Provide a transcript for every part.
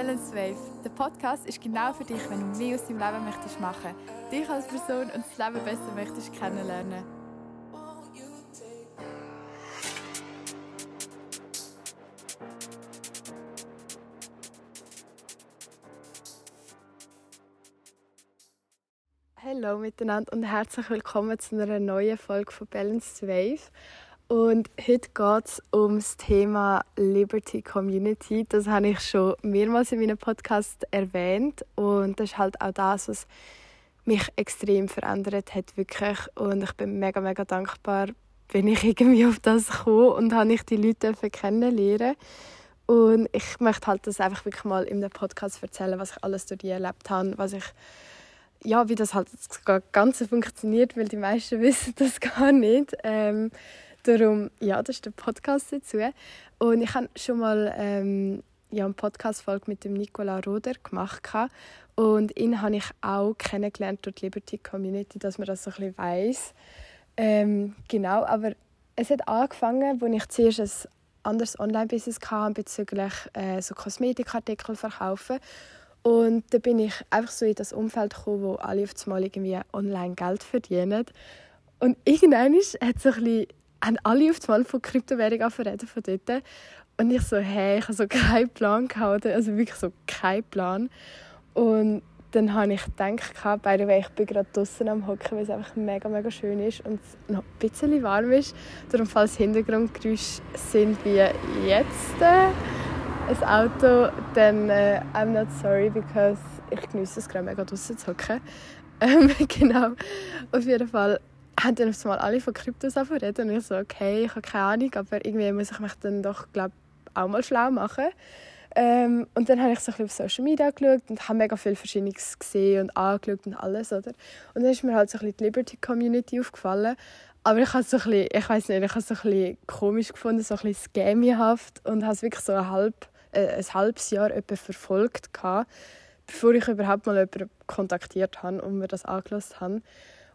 Balance Wave. Der Podcast ist genau für dich, wenn du mehr aus deinem Leben möchtest machen, dich als Person und das Leben besser möchtest kennenlernen. Hallo miteinander und herzlich willkommen zu einer neuen Folge von Balance Wave. Und heute geht es um das Thema Liberty Community. Das habe ich schon mehrmals in meinem Podcast erwähnt. Und das ist halt auch das, was mich extrem verändert hat, wirklich. Und ich bin mega, mega dankbar, bin ich irgendwie auf das gekommen und habe ich die Leute kennenlernen Und ich möchte halt das einfach wirklich mal in dem Podcast erzählen, was ich alles durch die erlebt habe, was ich ja, wie das halt das Ganze funktioniert, weil die meisten wissen das gar nicht. Ähm, Darum, ja, das ist der Podcast dazu. Und ich habe schon mal ähm, ja, eine Podcast-Folge mit dem Nicola Roder gemacht. Und ihn habe ich auch kennengelernt durch die Liberty Community, dass man das so ein bisschen weiss. Ähm, genau, aber es hat angefangen, als ich zuerst ein anderes Online-Business hatte bezüglich äh, so Kosmetikartikel verkaufen. Und da bin ich einfach so in das Umfeld gekommen, wo alle auf einmal irgendwie online Geld verdienen. Und irgendwann hat so ein bisschen haben alle auf einmal von Kryptowährungen reden von dort. Und ich so, hey, ich habe so keinen Plan gehabt, also wirklich so keinen Plan. Und dann habe ich gedacht, by the way, ich bin gerade draußen am Hocken, weil es einfach mega, mega schön ist und es noch ein bisschen warm ist. Darum, falls Hintergrundgeräusche sind wie jetzt äh, ein Auto, dann äh, I'm not sorry, because ich genieße es gerade mega draußen zu hocken. Ähm, genau, auf jeden Fall haben dann auf einmal alle von Kryptos reden und ich so, okay, ich habe keine Ahnung, aber irgendwie muss ich mich dann doch, glaube auch mal schlau machen. Ähm, und dann habe ich so ein bisschen auf Social Media geschaut und habe mega viel Verschiedenes gesehen und angeschaut und alles, oder? Und dann ist mir halt so ein bisschen die Liberty Community aufgefallen. Aber ich habe so ein bisschen, ich weiß nicht, ich habe so ein bisschen komisch gefunden, so ein bisschen scamyhaft und habe es wirklich so ein, halb, äh, ein halbes Jahr verfolgt gehabt, bevor ich überhaupt mal jemanden kontaktiert habe und mir das angelassen habe.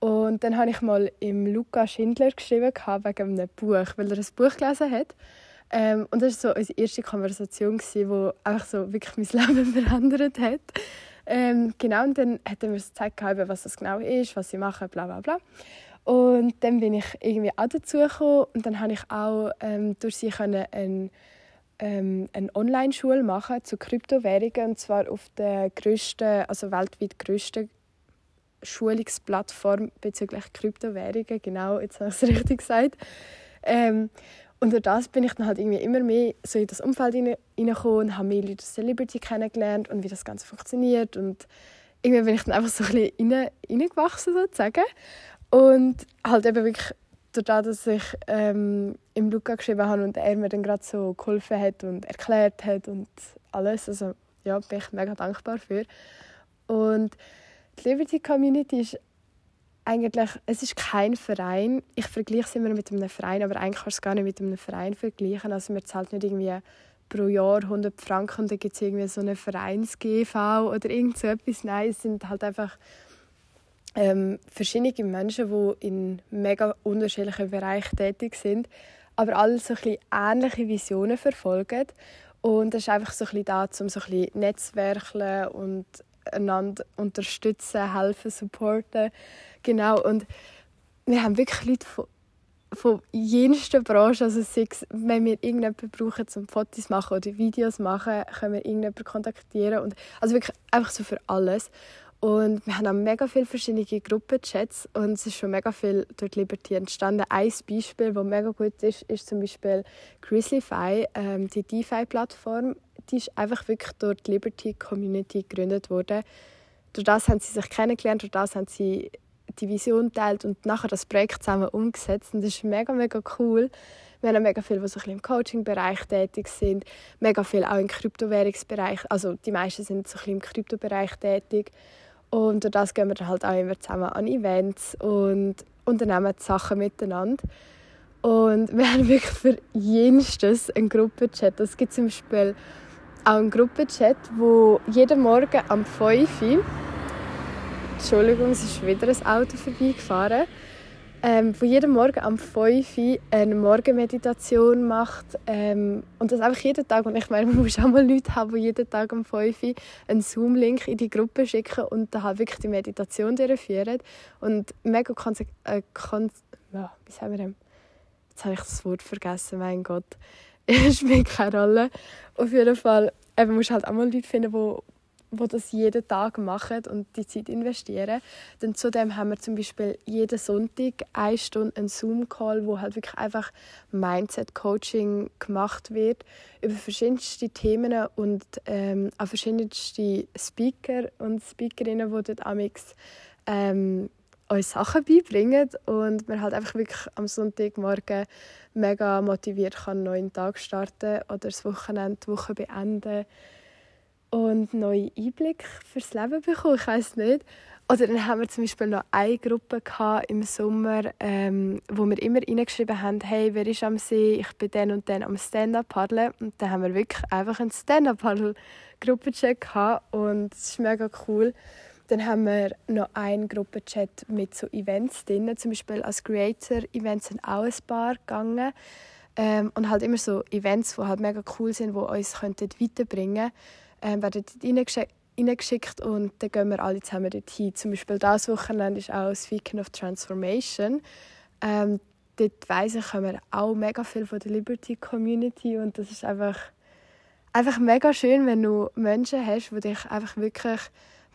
Und dann habe ich mal im Luca Schindler geschrieben wegen einem Buch, weil er ein Buch gelesen hat. Ähm, und das war so unsere erste Konversation, die einfach so wirklich mein Leben verändert hat. Ähm, genau, und dann hat er mir gezeigt, was das genau ist, was sie machen, bla bla bla. Und dann bin ich irgendwie auch dazu gekommen und dann habe ich auch ähm, durch sie können ein ähm, eine Online-Schule machen zu Kryptowährungen und zwar auf der größten, also weltweit größten Schulungsplattform bezüglich Kryptowährungen. Genau, jetzt habe ich es richtig gesagt. Ähm, und durch das bin ich dann halt irgendwie immer mehr so in das Umfeld hineingekommen und habe mehr Leute aus der Liberty kennengelernt und wie das Ganze funktioniert. Und irgendwie bin ich dann einfach so ein bisschen reingewachsen, sozusagen. Und halt eben wirklich dadurch, dass ich ähm, im Luca geschrieben habe und er mir dann gerade so geholfen hat und erklärt hat und alles. Also ja, bin ich mega dankbar für. Und die Liberty Community ist eigentlich, es ist kein Verein. Ich vergleiche es immer mit einem Verein, aber eigentlich kannst du es gar nicht mit einem Verein vergleichen. Also man zahlt nicht irgendwie pro Jahr 100 Franken und dann gibt es irgendwie so eine Vereins-GV oder irgend so etwas. Nein, es sind halt einfach ähm, verschiedene Menschen, die in mega unterschiedlichen Bereichen tätig sind, aber alle so ein bisschen ähnliche Visionen verfolgen. Und das ist einfach so ein bisschen da, um so ein bisschen Netzwerken und einander unterstützen, helfen, supporten. Genau, und wir haben wirklich Leute von, von jensten Branchen, also wenn wir irgendjemanden brauchen, um Fotos machen oder Videos machen, können wir irgendjemanden kontaktieren. Und, also wirklich einfach so für alles. Und wir haben auch mega viele verschiedene Gruppenchats und es ist schon mega viel durch Liberty entstanden. Ein Beispiel, das mega gut ist, ist zum Beispiel Grizzlyfy, ähm, die DeFi-Plattform die ist einfach wirklich durch die Liberty Community gegründet worden. Durch das haben sie sich kennengelernt, durch das haben sie die Vision teilt und nachher das Projekt zusammen umgesetzt. Und das ist mega, mega cool. Wir haben mega viele, die so im Coaching-Bereich tätig sind, mega viele auch im Kryptowährungsbereich. Also die meisten sind so im Kryptobereich tätig. Und durch das gehen wir dann halt auch immer zusammen an Events und unternehmen Sachen miteinander. Und wir haben wirklich für jenstes einen Gruppenchat. Es gibt zum Beispiel auch einen Gruppenchat, wo jeden Morgen am 5 Uhr Entschuldigung, es ist wieder ein Auto vorbeigefahren. ähm, wo jeden Morgen am 5 Uhr eine Morgenmeditation macht. Ähm, und das einfach jeden Tag. Und ich meine, man muss auch mal Leute haben, die jeden Tag am 5 Uhr einen Zoom-Link in die Gruppe schicken und da halt wirklich die Meditation durchführen. Und mega konse äh, kon ja, wie sagen wir dem? Jetzt habe ich das Wort vergessen, mein Gott. Spielt keine Rolle. Auf jeden Fall eben, musst halt auch mal Leute finden, die die das jeden Tag machen und die Zeit investieren. Dann zudem haben wir zum Beispiel jeden Sonntag eine Stunde einen Zoom-Call, wo halt wirklich einfach Mindset-Coaching gemacht wird über verschiedenste Themen und ähm, auch verschiedenste Speaker und Speakerinnen, die dort amix ähm, uns Sachen beibringen und man halt einfach wirklich am Sonntagmorgen mega motiviert kann einen neuen Tag starten oder das Wochenende, die Woche beenden und neue Einblick fürs Leben bekommen. Ich weiß nicht. Oder dann haben wir zum Beispiel noch eine Gruppe im Sommer, ähm, wo wir immer reingeschrieben haben, hey, wer ist am See? Ich bin dann und dann am Stand-Up paddeln. Und dann haben wir wirklich einfach einen Stand-Up paddle Gruppenchat gehabt und das ist mega cool. Dann haben wir noch einen Gruppenchat mit so Events drin. Zum Beispiel als Creator-Events sind auch ein paar gegangen. Ähm, und halt immer so Events, die halt mega cool sind, die uns weiterbringen könnten ähm, werden dort reingeschickt und dann gehen wir alle zusammen dorthin. Zum Beispiel dieses Wochenende ist auch das Weekend of Transformation. Ähm, dort weiss ich, kommen auch mega viel von der Liberty Community und das ist einfach, einfach mega schön, wenn du Menschen hast, die dich einfach wirklich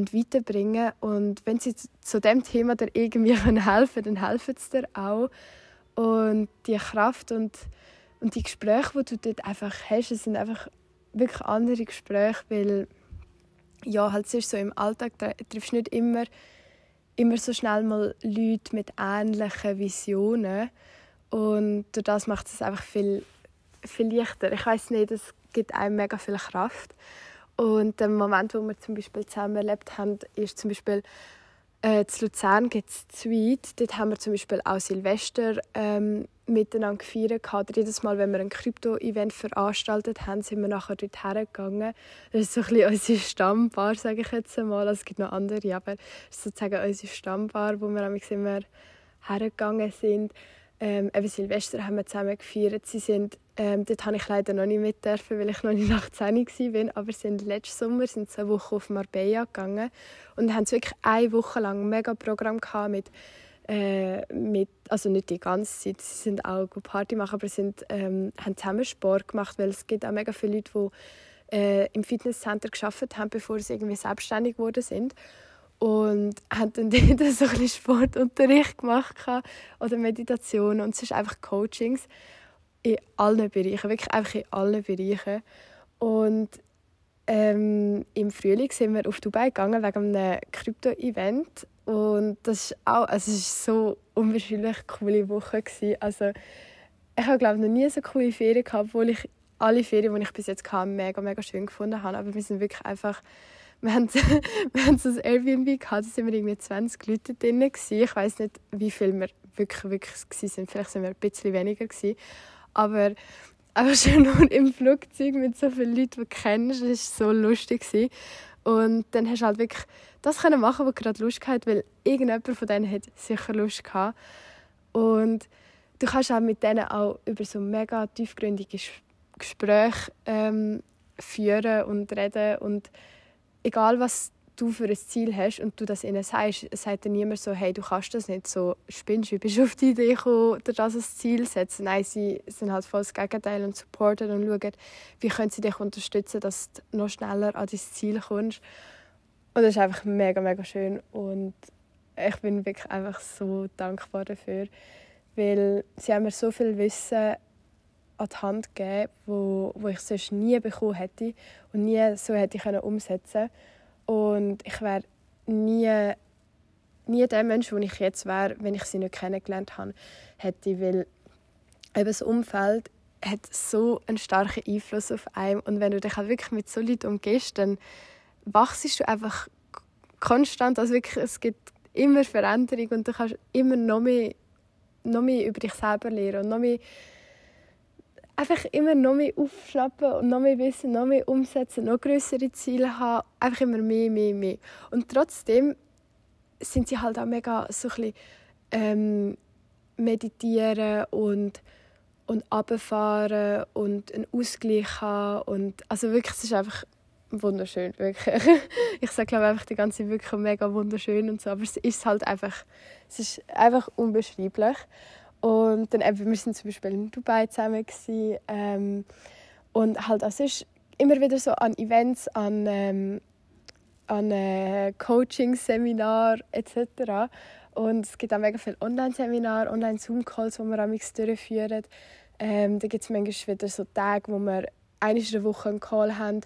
weiterbringen. Und wenn sie zu dem Thema dir irgendwie helfen können, dann helfen sie dir auch. Und die Kraft und, und die Gespräche, die du dort einfach hast, sind einfach wirklich andere Gespräche, weil ja, halt sonst so im Alltag triffst du nicht immer, immer so schnell mal Leute mit ähnlichen Visionen und durch das macht es einfach viel, viel leichter. Ich weiß nicht, es gibt einem mega viel Kraft und der Moment, wo wir zum Beispiel zusammen erlebt haben, ist zum Beispiel äh, zu Luzern gibt es Zweit. Dort haben wir zum Beispiel auch Silvester ähm, miteinander gefeiert. Jedes Mal, wenn wir ein Krypto-Event veranstaltet haben, sind wir nachher dort hergegangen. Das ist so ein bisschen unsere Stammbar, sage ich jetzt einmal. Es gibt noch andere, aber das ist sozusagen unsere Stammbar, wo wir immer hergegangen sind. Ähm, eben Silvester haben wir zusammen gefeiert. Sie sind, ähm, dort habe ich leider noch nicht mit dürfen, weil ich noch nicht nach 10 war. Aber sie sind letzten Sommer sind zwei Wochen auf Marbella gegangen und haben wirklich eine Woche lang ein mega Programm gehabt mit, äh, mit also nicht die ganze Zeit, sie sind auch gut Party machen, aber sind, ähm, haben zusammen Sport gemacht, weil es gibt auch mega viele Leute, die äh, im Fitnesscenter geschafft haben, bevor sie irgendwie selbstständig geworden sind und haben dann dort so ein Sportunterricht gemacht oder Meditation. Und es ist einfach Coachings in allen Bereichen, wirklich einfach in allen Bereichen. Und ähm, im Frühling sind wir auf Dubai gegangen wegen einem Krypto-Event. Und das ist auch, also es ist so unwahrscheinlich coole Woche gewesen. also ich habe glaube noch nie so coole Ferien gehabt, obwohl ich alle Ferien, die ich bis jetzt hatte, mega mega schön gefunden habe, aber wir sind wirklich einfach haben so ein Airbnb da sind wir irgendwie 20 Leute drin. Ich weiß nicht, wie viele wir wirklich, wirklich sind. Vielleicht sind wir ein bisschen weniger gewesen. Aber einfach schon nur im Flugzeug mit so vielen Leuten, die du kennst, das war so lustig. Gewesen. Und dann hast du halt wirklich das können machen, was gerade Lust hat, weil irgendjemand von denen hat sicher Lust gehabt. Und du kannst auch mit denen auch über so mega tiefgründige Gespräche ähm, führen und reden und egal was du für ein Ziel hast und du das ihnen sagst, sagt dann niemand so, hey, du kannst das nicht, so spinnst du, bist du auf die Idee gekommen, dir das als Ziel setzen. Nein, sie sind halt voll das Gegenteil und supporten und schauen, wie können sie dich unterstützen, dass du noch schneller an dein Ziel kommst. Und das ist einfach mega, mega schön und ich bin wirklich einfach so dankbar dafür, weil sie haben mir so viel Wissen an die Hand gegeben, wo, wo ich sonst nie bekommen hätte und nie so hätte ich umsetzen. Und ich wäre nie, nie der Mensch, der ich jetzt wäre, wenn ich sie nicht kennengelernt habe, hätte, weil eben das Umfeld hat so einen starken Einfluss auf einen und wenn du dich halt wirklich mit so Leuten umgehst, dann wachst du einfach konstant, also wirklich, es gibt immer Veränderung und du kannst immer noch mehr, noch mehr über dich selber lernen und noch mehr einfach immer noch mehr aufschnappen und noch mehr wissen, noch mehr umsetzen, noch größere Ziele haben, einfach immer mehr, mehr, mehr. Und trotzdem sind sie halt auch mega so ein bisschen, ähm, meditieren und und runterfahren und einen Ausgleich haben und also wirklich, es ist einfach wunderschön, wirklich. Ich sage glaube einfach die ganze wirklich mega wunderschön und so, aber es ist halt einfach, es ist einfach unbeschreiblich. Und dann eben, wir sind zum Beispiel in Dubai zusammen gewesen, ähm, und halt, es ist immer wieder so an Events, an, ähm, an äh, Coaching-Seminar etc. Und es gibt auch mega viele Online-Seminare, Online-Zoom-Calls, die wir amigs durchführen. Ähm, da gibt es manchmal wieder so Tage, wo wir einmal in der Woche einen Call haben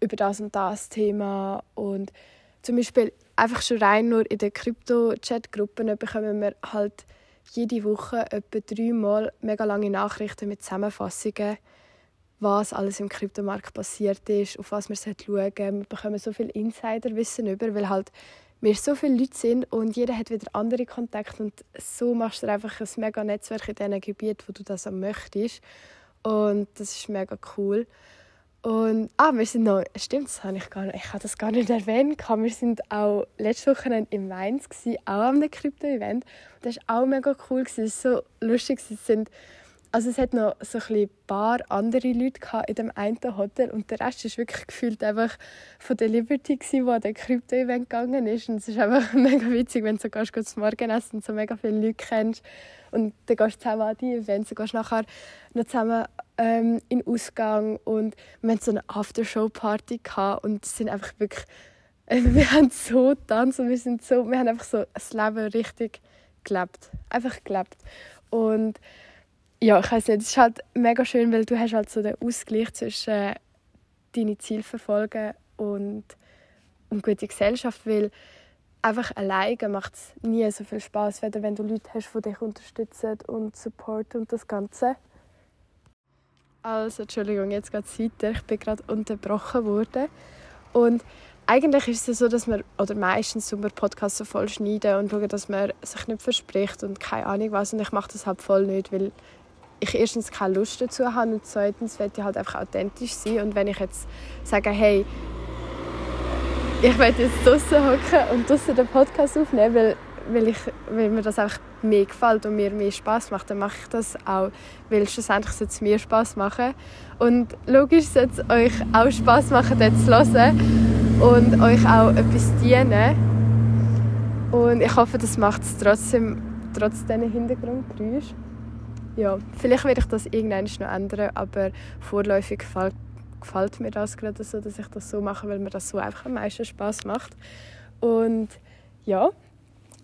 über das und das Thema. Und zum Beispiel einfach schon rein nur in den Krypto-Chat-Gruppen bekommen wir halt jede Woche etwa dreimal mega lange Nachrichten mit Zusammenfassungen, was alles im Kryptomarkt passiert ist, auf was wir schauen sollten. Wir bekommen so viel Insiderwissen über, weil halt wir so viele Leute sind und jeder hat wieder andere Kontakte und so machst du einfach ein mega Netzwerk in diesen Gebieten, wo du das auch möchtest. Und das ist mega cool. Und ah, wir sind noch, stimmt, das habe ich gar ich habe das gar nicht erwähnt. Wir sind auch letzte Woche in Mainz, gewesen, auch an einem Krypto-Event. Das war auch mega cool. Es war so lustig. Es sind also es hat noch so ein paar andere Leute in dem einen Hotel und der Rest ist wirklich gefühlt einfach von der Liberty gewesen, wo an den Krypto-Event gegangen ist und es ist einfach mega witzig, wenn du so gehst, gehst zum Morgenessen und so mega viele Leute kennst und dann gehst du zusammen an die Events, dann gehst du nachher noch zusammen ähm, in Ausgang und wir hatten so eine Aftershow-Party und sind einfach wirklich wir haben so getanzt und wir sind so wir haben einfach so das Leben richtig gelebt einfach gelebt und ja, ich weiß nicht, es ist halt mega schön, weil du hast halt so den Ausgleich zwischen äh, deine Ziele verfolgen und, und gute Gesellschaft, weil einfach alleine macht es nie so viel Spaß, wenn du Leute hast, die dich unterstützen und supporten und das Ganze. Also, Entschuldigung, jetzt geht es weiter. Ich bin gerade unterbrochen worden. Und eigentlich ist es so, dass wir, oder meistens wir Podcasts so voll schneiden und schauen, dass man sich nicht verspricht und keine Ahnung was. Und ich mache das halt voll nicht, weil ich erstens keine Lust dazu habe und zweitens will ich halt einfach authentisch sein. Und wenn ich jetzt sage, hey, ich werde jetzt draußen hocken und draußen den Podcast aufnehmen, weil, weil, ich, weil mir das einfach mehr gefällt und mir mehr Spaß macht, dann mache ich das auch, weil schlussendlich soll es mir Spaß machen. Und logisch soll es euch auch Spaß machen, das zu hören und euch auch etwas dienen. Und ich hoffe, das macht es trotzdem, trotz diesen Hintergrundgeräuschen ja, vielleicht werde ich das irgendwann noch ändern, aber vorläufig gefällt, gefällt mir das gerade so, dass ich das so mache, weil mir das so einfach am meisten Spaß macht. Und ja,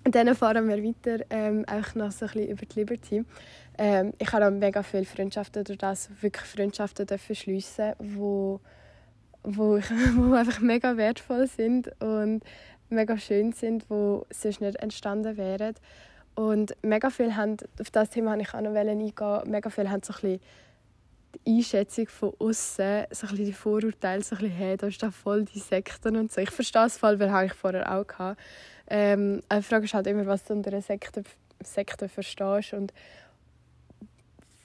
und dann fahren wir weiter, ähm, einfach noch so ein bisschen über die Liberty. Ähm, ich habe auch mega viele Freundschaften durch das, wirklich Freundschaften dürfen schliessen, wo, wo, ich, wo einfach mega wertvoll sind und mega schön sind, wo sonst nicht entstanden wären. Und mega viel haben, auf das Thema wollte ich auch noch eingehen, mega viel haben so ein bisschen die Einschätzung von außen, so ein die Vorurteile, so ein bisschen, da ist da voll die Sekten und so. Ich verstehe es voll, weil habe ich vorher auch gehabt. Ähm, die Frage ist halt immer, was du unter einer Sekte, Sekte verstehst und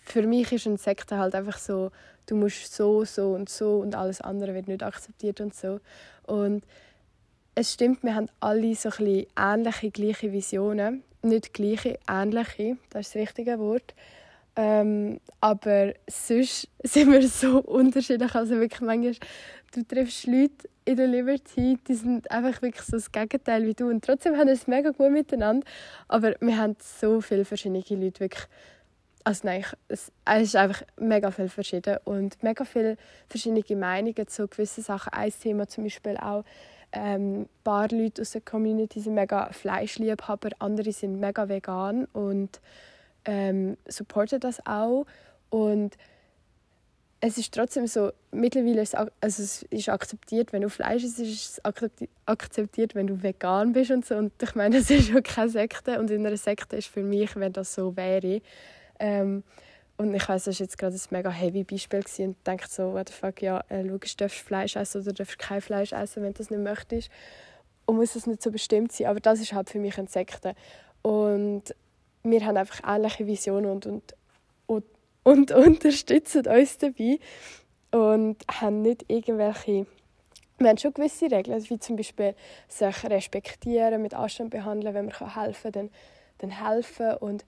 für mich ist eine Sekte halt einfach so, du musst so, so und so und alles andere wird nicht akzeptiert und so. Und es stimmt, wir haben alle so ein ähnliche, gleiche Visionen nicht gleiche, ähnliche, das ist das richtige Wort. Ähm, aber sonst sind wir so unterschiedlich. Also wirklich manchmal, du triffst Leute in der Liberty, die sind einfach wirklich so das Gegenteil wie du. Und trotzdem haben wir es mega gut miteinander. Aber wir haben so viele verschiedene Leute, wirklich. Also nein, es, es ist einfach mega viel verschieden und mega viele verschiedene Meinungen zu gewissen Sachen. Ein Thema zum Beispiel auch, ähm, ein paar Leute aus der Community sind mega Fleischliebhaber, andere sind mega vegan und ähm, supporten das auch. Und es ist trotzdem so, mittlerweile ist also es ist akzeptiert, wenn du Fleisch isst, ist es akzeptiert, wenn du vegan bist und so. Und ich meine, das ist schon keine Sekte und in einer Sekte ist für mich, wenn das so wäre, ähm, und ich weiß, das war jetzt gerade ein mega heavy Beispiel gewesen und denke so, what the fuck, ja, äh, logisch darfst du Fleisch essen oder darfst kein Fleisch essen, wenn du das nicht möchtest. Und muss es nicht so bestimmt sein. Aber das ist halt für mich ein Sekte. Und wir haben einfach ähnliche Visionen und, und, und, und unterstützen uns dabei. Und haben nicht irgendwelche wir haben schon gewisse Regeln, wie zum Beispiel sich respektieren, mit Anstand behandeln, wenn man helfen kann, dann, dann helfen und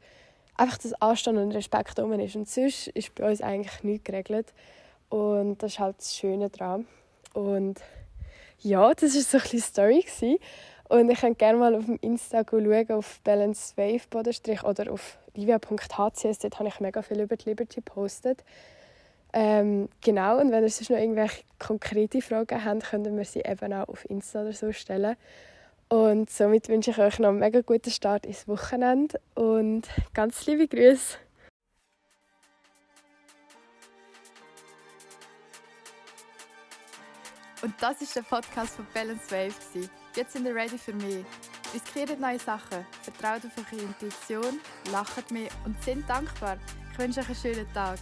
einfach das Anstand und Respekt um ist. Und sonst ist bei uns eigentlich nichts geregelt. Und das ist halt das Schöne daran. Und ja, das war so ein bisschen Story. Und ich könnt gerne mal auf dem Insta schauen, auf Balance Wave Bodenstrich oder auf livia.hcs. Dort habe ich mega viel über die Liberty gepostet. Ähm, genau, und wenn ihr sonst noch irgendwelche konkrete Fragen habt, könnt ihr sie eben auch auf Insta oder so stellen. Und somit wünsche ich euch noch einen mega guten Start ins Wochenende und ganz liebe Grüße. Und das ist der Podcast von Balance Wave. Jetzt sind ihr ready für mich. Riskiert neue Sachen, vertraut auf eure Intuition, lacht mehr und sind dankbar. Ich wünsche euch einen schönen Tag.